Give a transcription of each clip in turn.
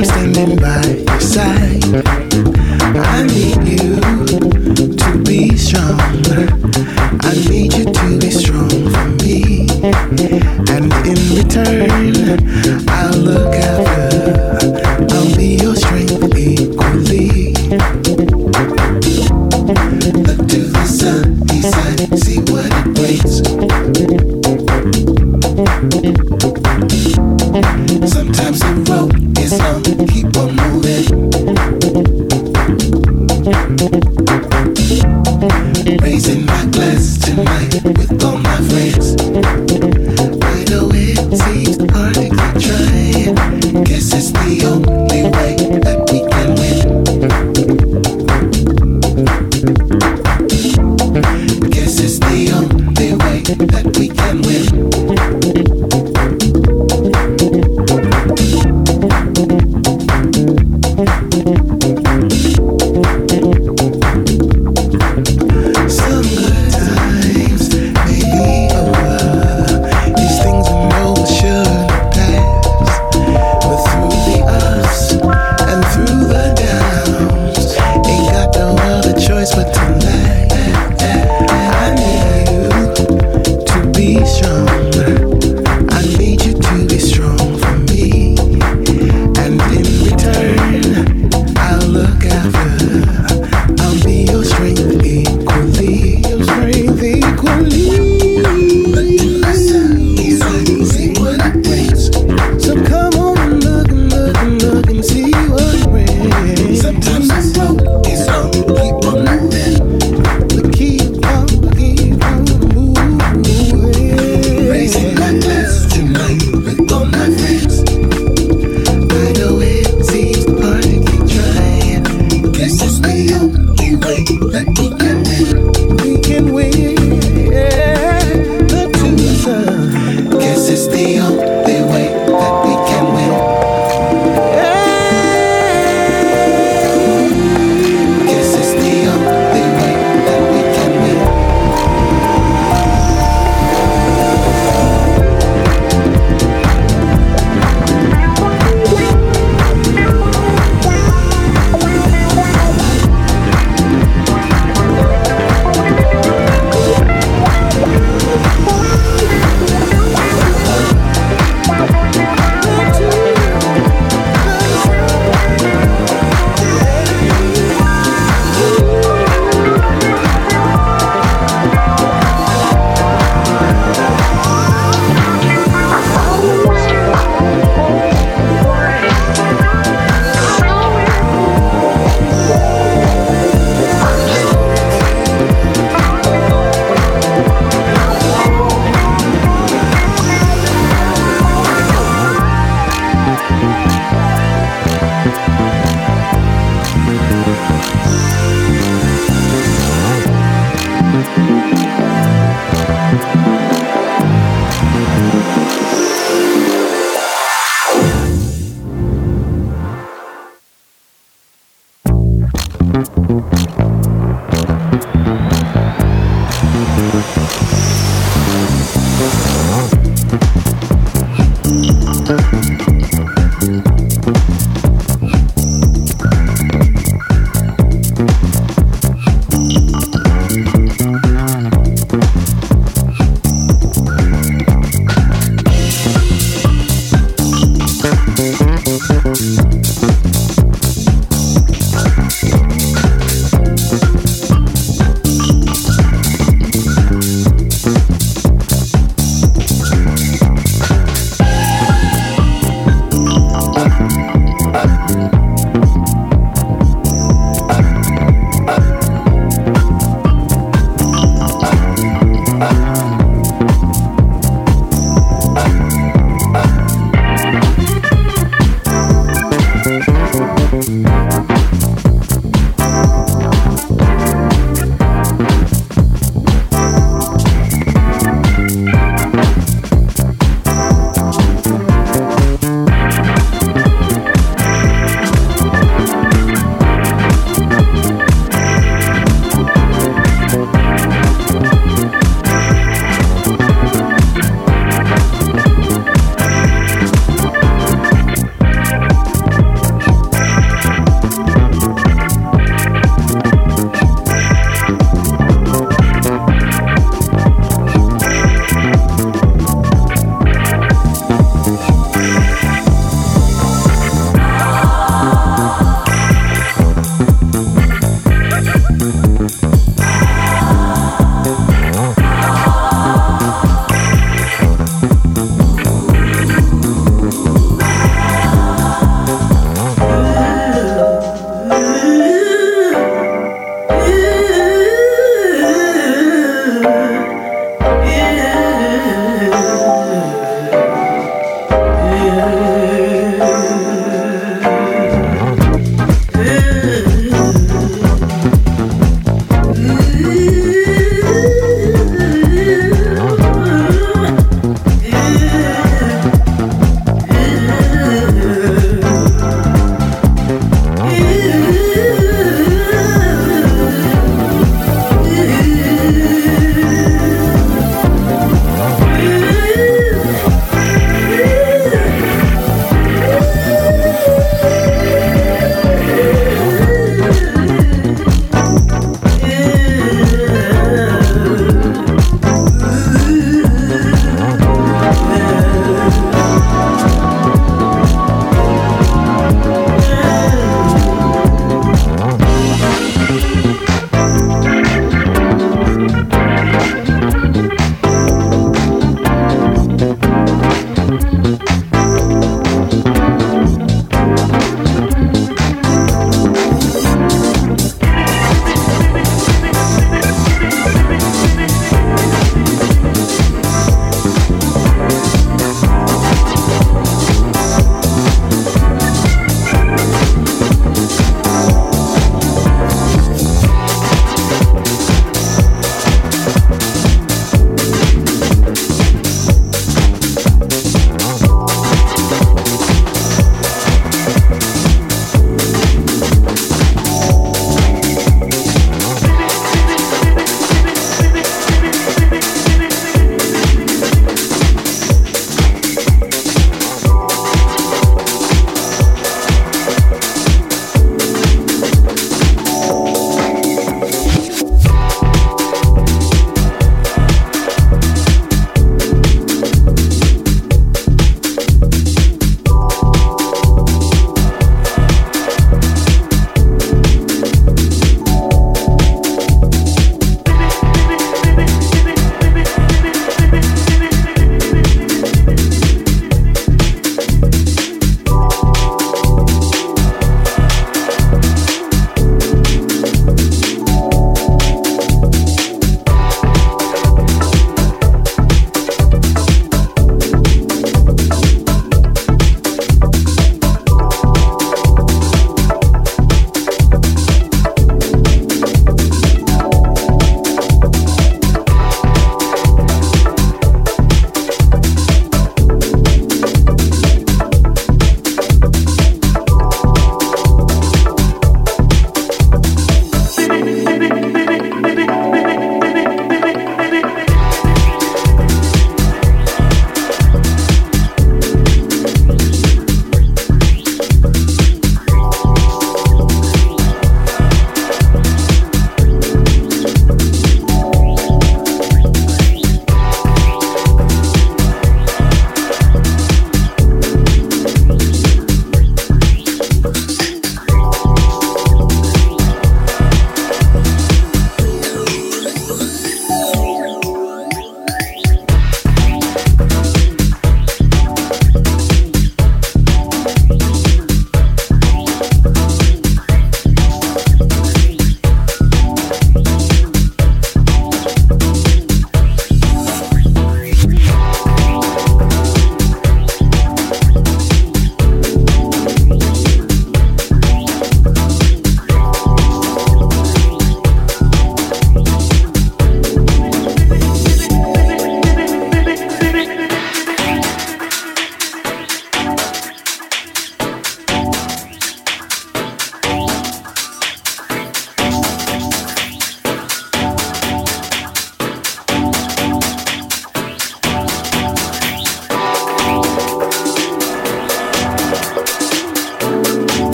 Raising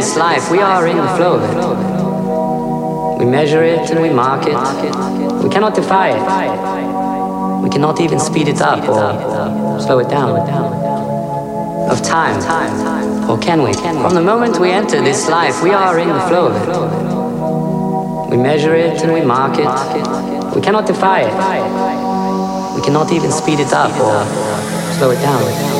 This life, we are in the flow of it. We measure it and we mark it. We cannot defy it. We cannot even speed it up or slow it down. Of time, or can we? From the moment we enter this life, we are in the flow of it. We measure it and we mark it. We cannot defy it. We cannot even speed it up or slow it down.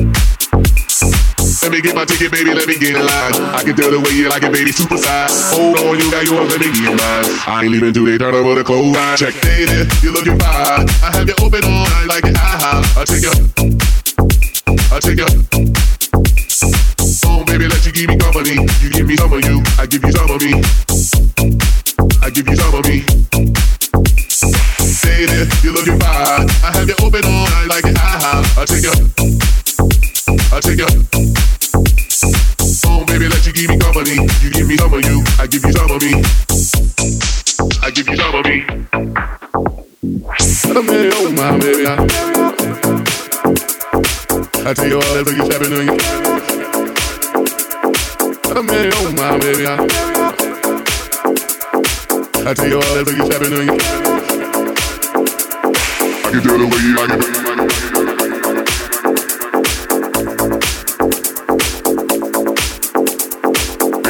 ain't leaving till they turn over the clothes. Check, lady, you're looking fine. I have you open all night like an IHOP. I'll take you. I'll take you. Oh, baby, let you give me company. You give me some of you. I give you some of me. I give you some of me. Lady, you're looking fine. I have you open all night like an IHOP. I'll take you. I'll take you. Oh, baby, let you give me company. You give me some of you. I give you some of me. I give you some of me. Me oh my baby. I, I tell you all that me oh my baby. I, I tell you all that. I can do the way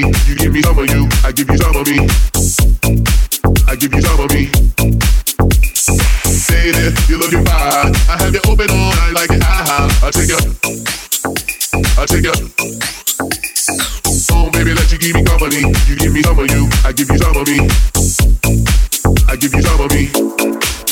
you give me some of you, I give you some of me. I give you some of me. Baby, you're looking fine. I have you open all night like. I ha I take you. I take you. Oh baby, let you give me company. You give me some of you. I give you some of me. I give you some of me.